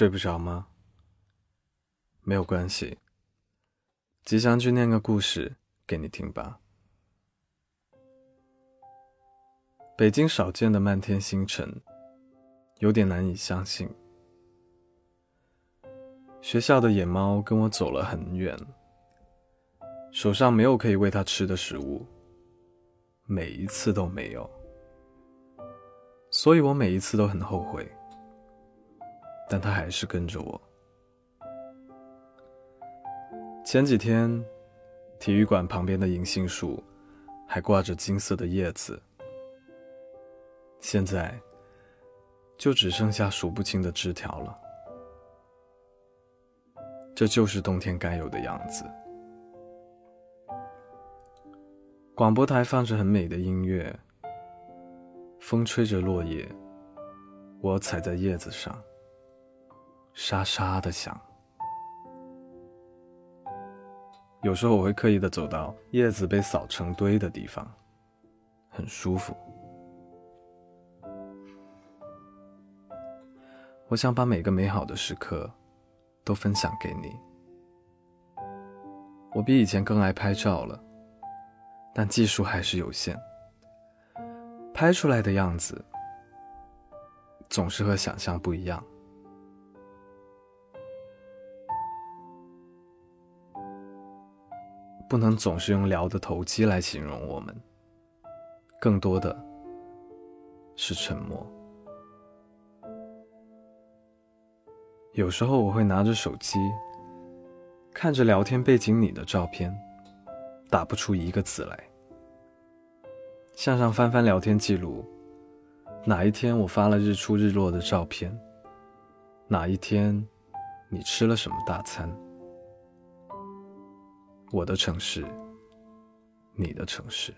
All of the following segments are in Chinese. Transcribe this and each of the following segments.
睡不着吗？没有关系，吉祥君念个故事给你听吧。北京少见的漫天星辰，有点难以相信。学校的野猫跟我走了很远，手上没有可以喂它吃的食物，每一次都没有，所以我每一次都很后悔。但他还是跟着我。前几天，体育馆旁边的银杏树还挂着金色的叶子，现在就只剩下数不清的枝条了。这就是冬天该有的样子。广播台放着很美的音乐，风吹着落叶，我踩在叶子上。沙沙的响。有时候我会刻意的走到叶子被扫成堆的地方，很舒服。我想把每个美好的时刻都分享给你。我比以前更爱拍照了，但技术还是有限，拍出来的样子总是和想象不一样。不能总是用聊得投机来形容我们，更多的是沉默。有时候我会拿着手机，看着聊天背景里的照片，打不出一个字来。向上翻翻聊天记录，哪一天我发了日出日落的照片？哪一天你吃了什么大餐？我的城市，你的城市，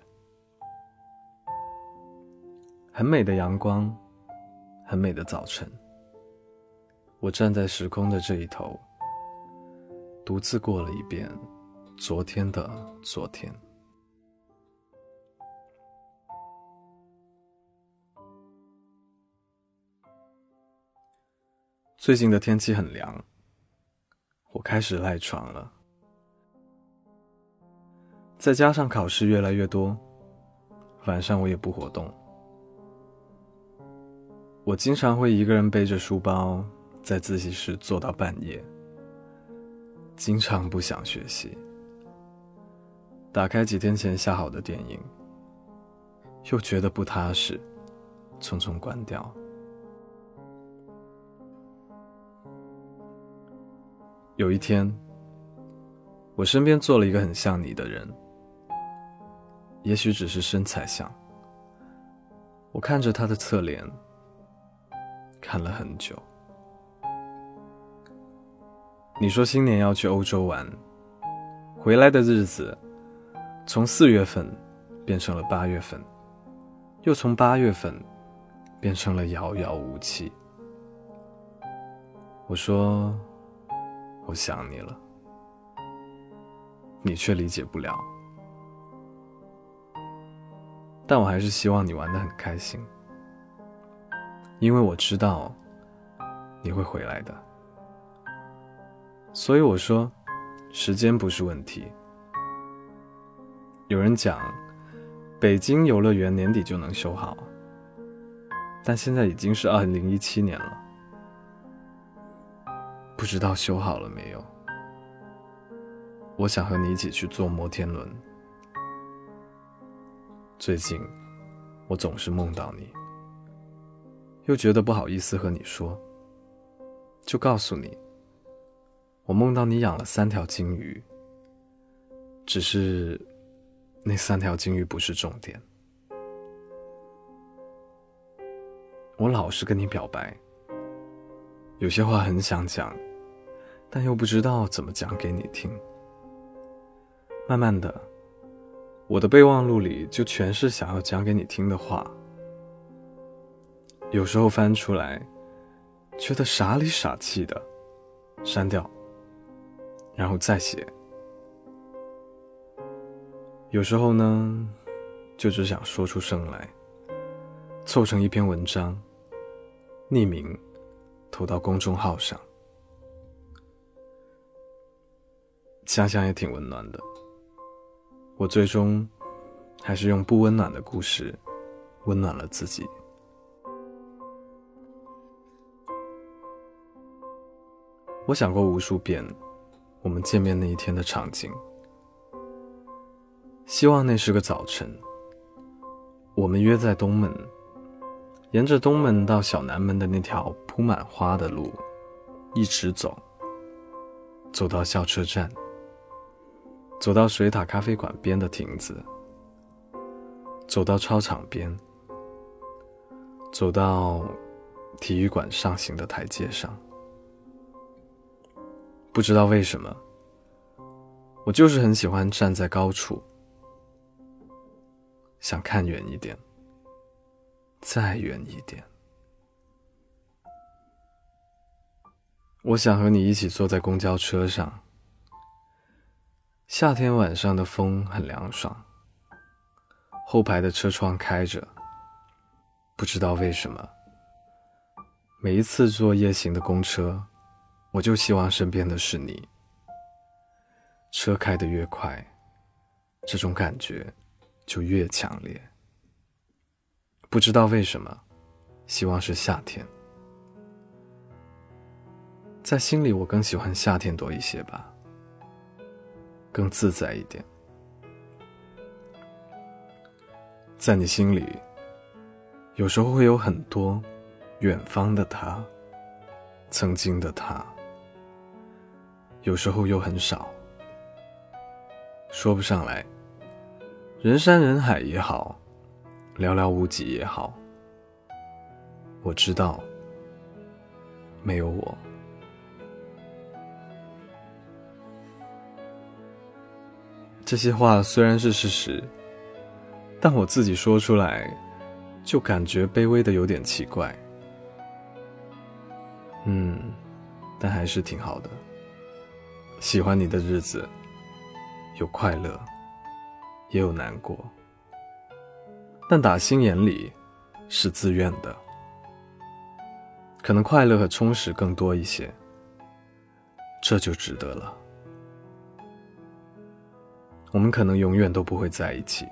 很美的阳光，很美的早晨。我站在时空的这一头，独自过了一遍昨天的昨天。最近的天气很凉，我开始赖床了。再加上考试越来越多，晚上我也不活动。我经常会一个人背着书包在自习室坐到半夜，经常不想学习。打开几天前下好的电影，又觉得不踏实，匆匆关掉。有一天，我身边坐了一个很像你的人。也许只是身材像。我看着他的侧脸，看了很久。你说新年要去欧洲玩，回来的日子从四月份变成了八月份，又从八月份变成了遥遥无期。我说我想你了，你却理解不了。但我还是希望你玩的很开心，因为我知道你会回来的。所以我说，时间不是问题。有人讲，北京游乐园年底就能修好，但现在已经是二零一七年了，不知道修好了没有。我想和你一起去坐摩天轮。最近，我总是梦到你，又觉得不好意思和你说，就告诉你，我梦到你养了三条金鱼。只是，那三条金鱼不是重点。我老是跟你表白，有些话很想讲，但又不知道怎么讲给你听。慢慢的。我的备忘录里就全是想要讲给你听的话。有时候翻出来觉得傻里傻气的删掉然后再写。有时候呢就只想说出声来凑成一篇文章匿名投到公众号上。想想也挺温暖的。我最终还是用不温暖的故事，温暖了自己。我想过无数遍，我们见面那一天的场景。希望那是个早晨，我们约在东门，沿着东门到小南门的那条铺满花的路，一直走，走到校车站，走到水塔咖啡馆边的亭子，走到操场边，走到体育馆上行的台阶上。不知道为什么，我就是很喜欢站在高处，想看远一点，再远一点。我想和你一起坐在公交车上，夏天晚上的风很凉爽，后排的车窗开着。不知道为什么，每一次坐夜行的公车。我就希望身边的是你。车开得越快，这种感觉就越强烈。不知道为什么，希望是夏天。在心里，我更喜欢夏天多一些吧，更自在一点。在你心里，有时候会有很多远方的他，曾经的他。有时候又很少，说不上来。人山人海也好，寥寥无几也好，我知道，没有我。这些话虽然是事实，但我自己说出来，就感觉卑微的有点奇怪。嗯，但还是挺好的。喜欢你的日子，有快乐，也有难过，但打心眼里是自愿的。可能快乐和充实更多一些，这就值得了。我们可能永远都不会在一起，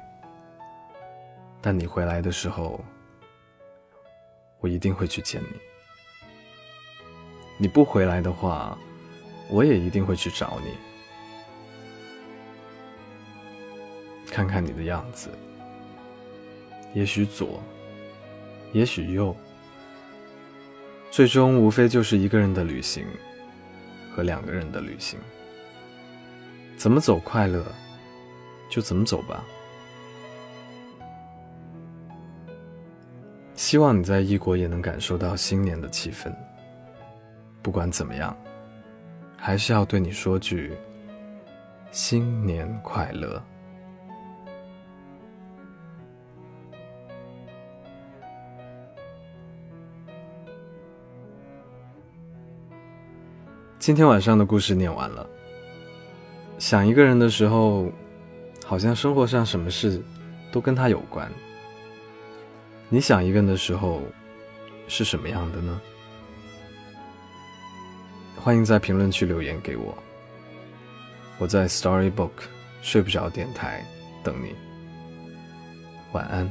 但你回来的时候，我一定会去见你。你不回来的话。我也一定会去找你，看看你的样子。也许左，也许右，最终无非就是一个人的旅行和两个人的旅行。怎么走快乐，就怎么走吧。希望你在异国也能感受到新年的气氛。不管怎么样。还是要对你说句新年快乐。今天晚上的故事念完了。想一个人的时候，好像生活上什么事都跟他有关。你想一个人的时候，是什么样的呢？欢迎在评论区留言给我，我在 Storybook 睡不着电台等你，晚安。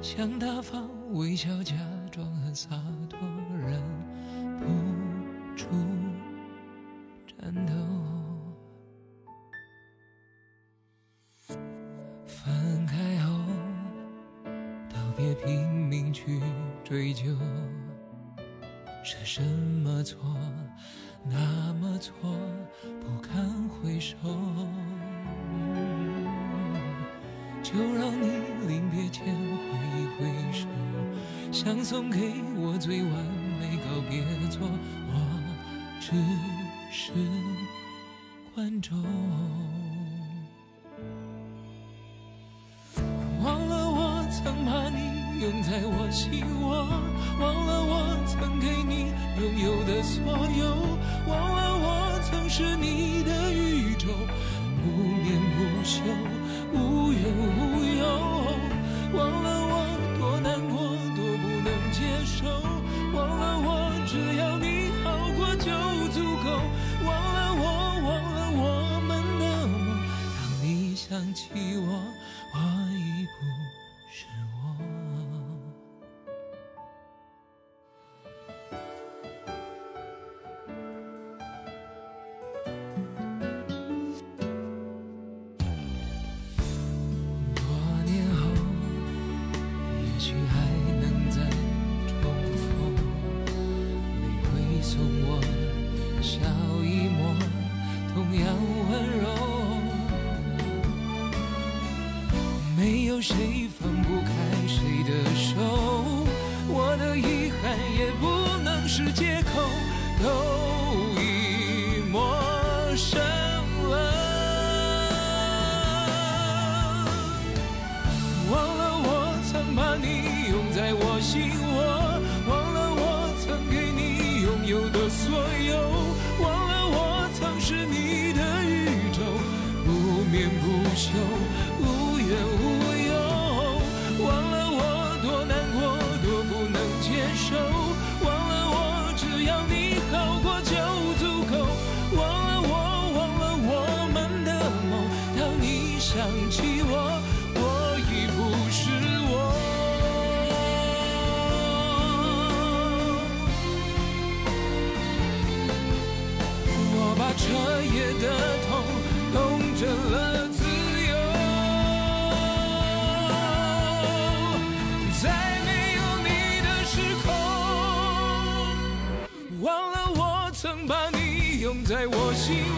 想大方微笑，假装很洒脱，忍不住颤抖。分开后，都别拼命去追究，是什么错，那么错，不堪回首，就让你。临别前挥一挥手，想送给我最完美告别作，我只是观众。忘了我曾把你拥在我心窝，忘了我曾给你拥有的所有，忘有谁放不开谁的手，我的遗憾也不能是借口，都彻夜的痛痛成了自由，在没有你的时空，忘了我曾把你拥在我心窝。